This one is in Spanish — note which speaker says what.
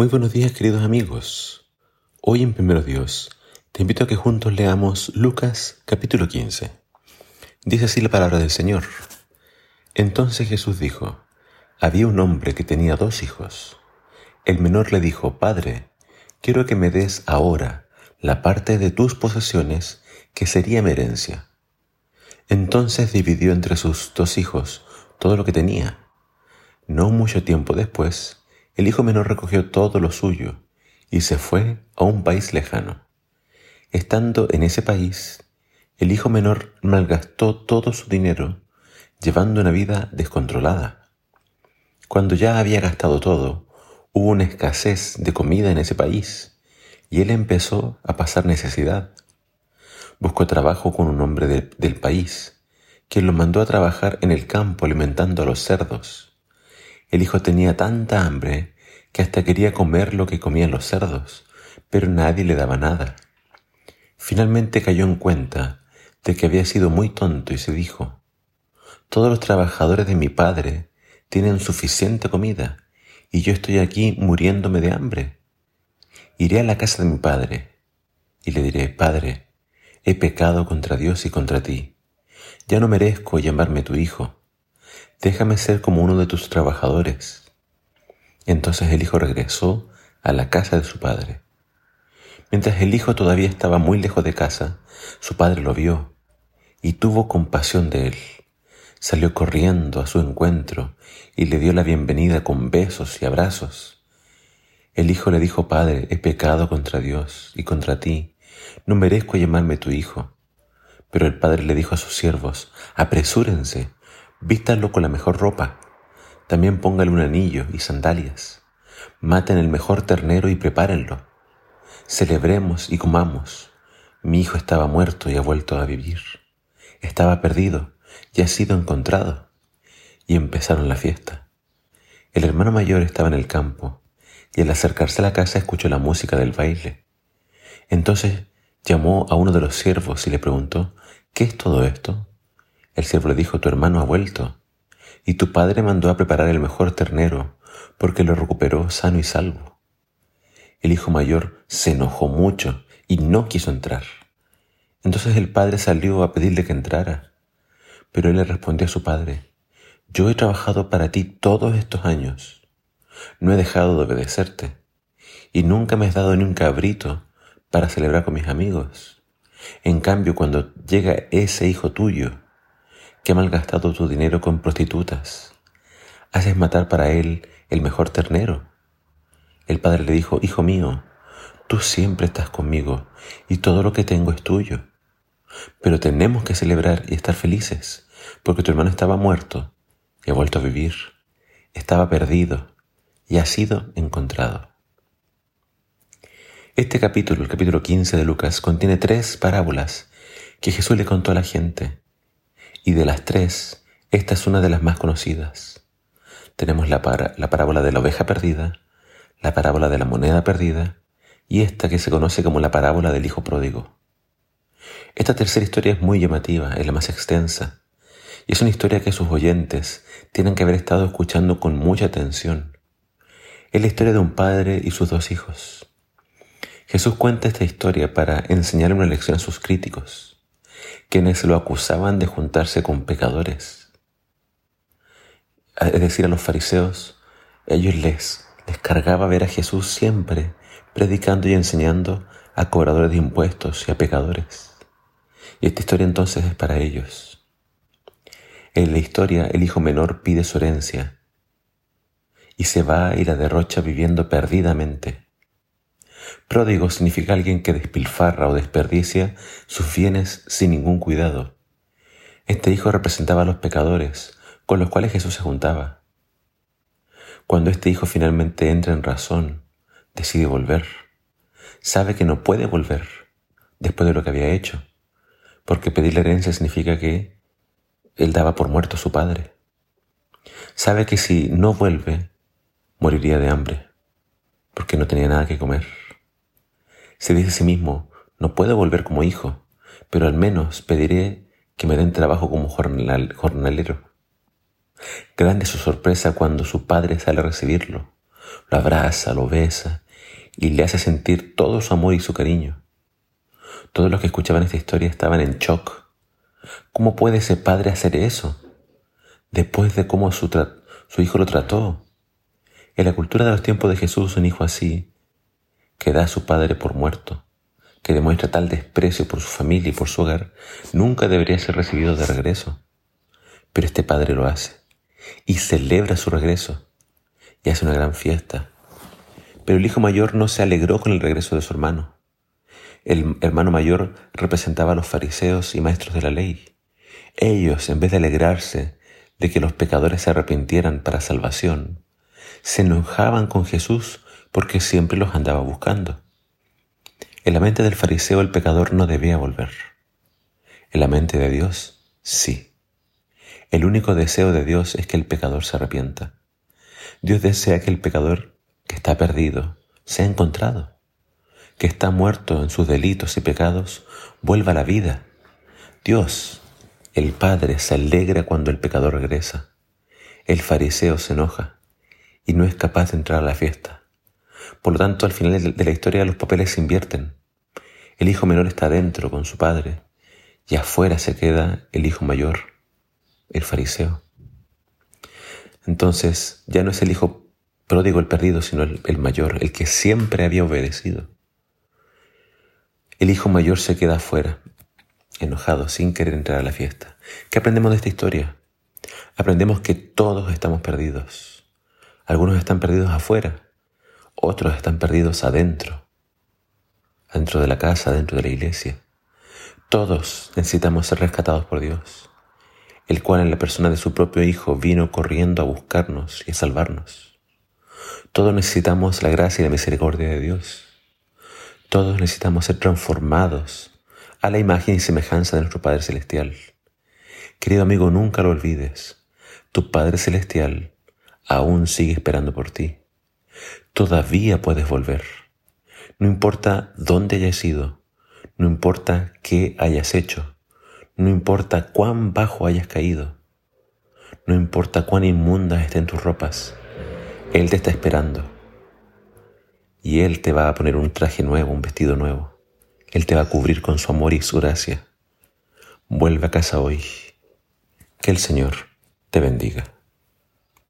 Speaker 1: Muy buenos días queridos amigos. Hoy en Primero Dios te invito a que juntos leamos Lucas capítulo 15. Dice así la palabra del Señor. Entonces Jesús dijo, había un hombre que tenía dos hijos. El menor le dijo, Padre, quiero que me des ahora la parte de tus posesiones que sería mi herencia. Entonces dividió entre sus dos hijos todo lo que tenía. No mucho tiempo después, el hijo menor recogió todo lo suyo y se fue a un país lejano. Estando en ese país, el hijo menor malgastó todo su dinero llevando una vida descontrolada. Cuando ya había gastado todo, hubo una escasez de comida en ese país y él empezó a pasar necesidad. Buscó trabajo con un hombre del país, quien lo mandó a trabajar en el campo alimentando a los cerdos. El hijo tenía tanta hambre que hasta quería comer lo que comían los cerdos, pero nadie le daba nada. Finalmente cayó en cuenta de que había sido muy tonto y se dijo, todos los trabajadores de mi padre tienen suficiente comida y yo estoy aquí muriéndome de hambre. Iré a la casa de mi padre y le diré, Padre, he pecado contra Dios y contra ti. Ya no merezco llamarme tu hijo déjame ser como uno de tus trabajadores. Entonces el hijo regresó a la casa de su padre. Mientras el hijo todavía estaba muy lejos de casa, su padre lo vio y tuvo compasión de él. Salió corriendo a su encuentro y le dio la bienvenida con besos y abrazos. El hijo le dijo, Padre, he pecado contra Dios y contra ti, no merezco llamarme tu hijo. Pero el padre le dijo a sus siervos, apresúrense, Vístanlo con la mejor ropa. También póngale un anillo y sandalias. Maten el mejor ternero y prepárenlo. Celebremos y comamos. Mi hijo estaba muerto y ha vuelto a vivir. Estaba perdido y ha sido encontrado. Y empezaron la fiesta. El hermano mayor estaba en el campo y al acercarse a la casa escuchó la música del baile. Entonces llamó a uno de los siervos y le preguntó, ¿qué es todo esto? El siervo le dijo, tu hermano ha vuelto, y tu padre mandó a preparar el mejor ternero, porque lo recuperó sano y salvo. El hijo mayor se enojó mucho y no quiso entrar. Entonces el padre salió a pedirle que entrara, pero él le respondió a su padre, yo he trabajado para ti todos estos años, no he dejado de obedecerte, y nunca me has dado ni un cabrito para celebrar con mis amigos. En cambio, cuando llega ese hijo tuyo, que ha malgastado tu dinero con prostitutas. Haces matar para él el mejor ternero. El padre le dijo, Hijo mío, tú siempre estás conmigo y todo lo que tengo es tuyo. Pero tenemos que celebrar y estar felices, porque tu hermano estaba muerto y ha vuelto a vivir. Estaba perdido y ha sido encontrado. Este capítulo, el capítulo 15 de Lucas, contiene tres parábolas que Jesús le contó a la gente y de las tres, esta es una de las más conocidas. Tenemos la, la parábola de la oveja perdida, la parábola de la moneda perdida y esta que se conoce como la parábola del hijo pródigo. Esta tercera historia es muy llamativa, es la más extensa, y es una historia que sus oyentes tienen que haber estado escuchando con mucha atención. Es la historia de un padre y sus dos hijos. Jesús cuenta esta historia para enseñar una lección a sus críticos quienes lo acusaban de juntarse con pecadores. Es decir, a los fariseos, ellos les, les cargaba ver a Jesús siempre predicando y enseñando a cobradores de impuestos y a pecadores. Y esta historia entonces es para ellos. En la historia, el hijo menor pide su herencia y se va y la derrocha viviendo perdidamente. Pródigo significa alguien que despilfarra o desperdicia sus bienes sin ningún cuidado. Este hijo representaba a los pecadores con los cuales Jesús se juntaba. Cuando este hijo finalmente entra en razón, decide volver. Sabe que no puede volver después de lo que había hecho, porque pedir la herencia significa que él daba por muerto a su padre. Sabe que si no vuelve, moriría de hambre, porque no tenía nada que comer. Se dice a sí mismo, no puedo volver como hijo, pero al menos pediré que me den trabajo como jornalero. Grande su sorpresa cuando su padre sale a recibirlo, lo abraza, lo besa y le hace sentir todo su amor y su cariño. Todos los que escuchaban esta historia estaban en shock. ¿Cómo puede ese padre hacer eso? Después de cómo su, su hijo lo trató. En la cultura de los tiempos de Jesús, un hijo así, que da a su padre por muerto, que demuestra tal desprecio por su familia y por su hogar, nunca debería ser recibido de regreso. Pero este padre lo hace y celebra su regreso y hace una gran fiesta. Pero el hijo mayor no se alegró con el regreso de su hermano. El hermano mayor representaba a los fariseos y maestros de la ley. Ellos, en vez de alegrarse de que los pecadores se arrepintieran para salvación, se enojaban con Jesús porque siempre los andaba buscando. En la mente del fariseo el pecador no debía volver. En la mente de Dios, sí. El único deseo de Dios es que el pecador se arrepienta. Dios desea que el pecador que está perdido sea encontrado, que está muerto en sus delitos y pecados, vuelva a la vida. Dios, el Padre, se alegra cuando el pecador regresa. El fariseo se enoja y no es capaz de entrar a la fiesta. Por lo tanto, al final de la historia los papeles se invierten. El hijo menor está dentro con su padre y afuera se queda el hijo mayor, el fariseo. Entonces ya no es el hijo pródigo el perdido, sino el, el mayor, el que siempre había obedecido. El hijo mayor se queda afuera, enojado, sin querer entrar a la fiesta. ¿Qué aprendemos de esta historia? Aprendemos que todos estamos perdidos. Algunos están perdidos afuera, otros están perdidos adentro, dentro de la casa, dentro de la iglesia. Todos necesitamos ser rescatados por Dios, el cual en la persona de su propio Hijo vino corriendo a buscarnos y a salvarnos. Todos necesitamos la gracia y la misericordia de Dios. Todos necesitamos ser transformados a la imagen y semejanza de nuestro Padre Celestial. Querido amigo, nunca lo olvides. Tu Padre Celestial aún sigue esperando por ti todavía puedes volver. No importa dónde hayas ido, no importa qué hayas hecho, no importa cuán bajo hayas caído, no importa cuán inmundas estén tus ropas, Él te está esperando. Y Él te va a poner un traje nuevo, un vestido nuevo. Él te va a cubrir con su amor y su gracia. Vuelve a casa hoy. Que el Señor te bendiga.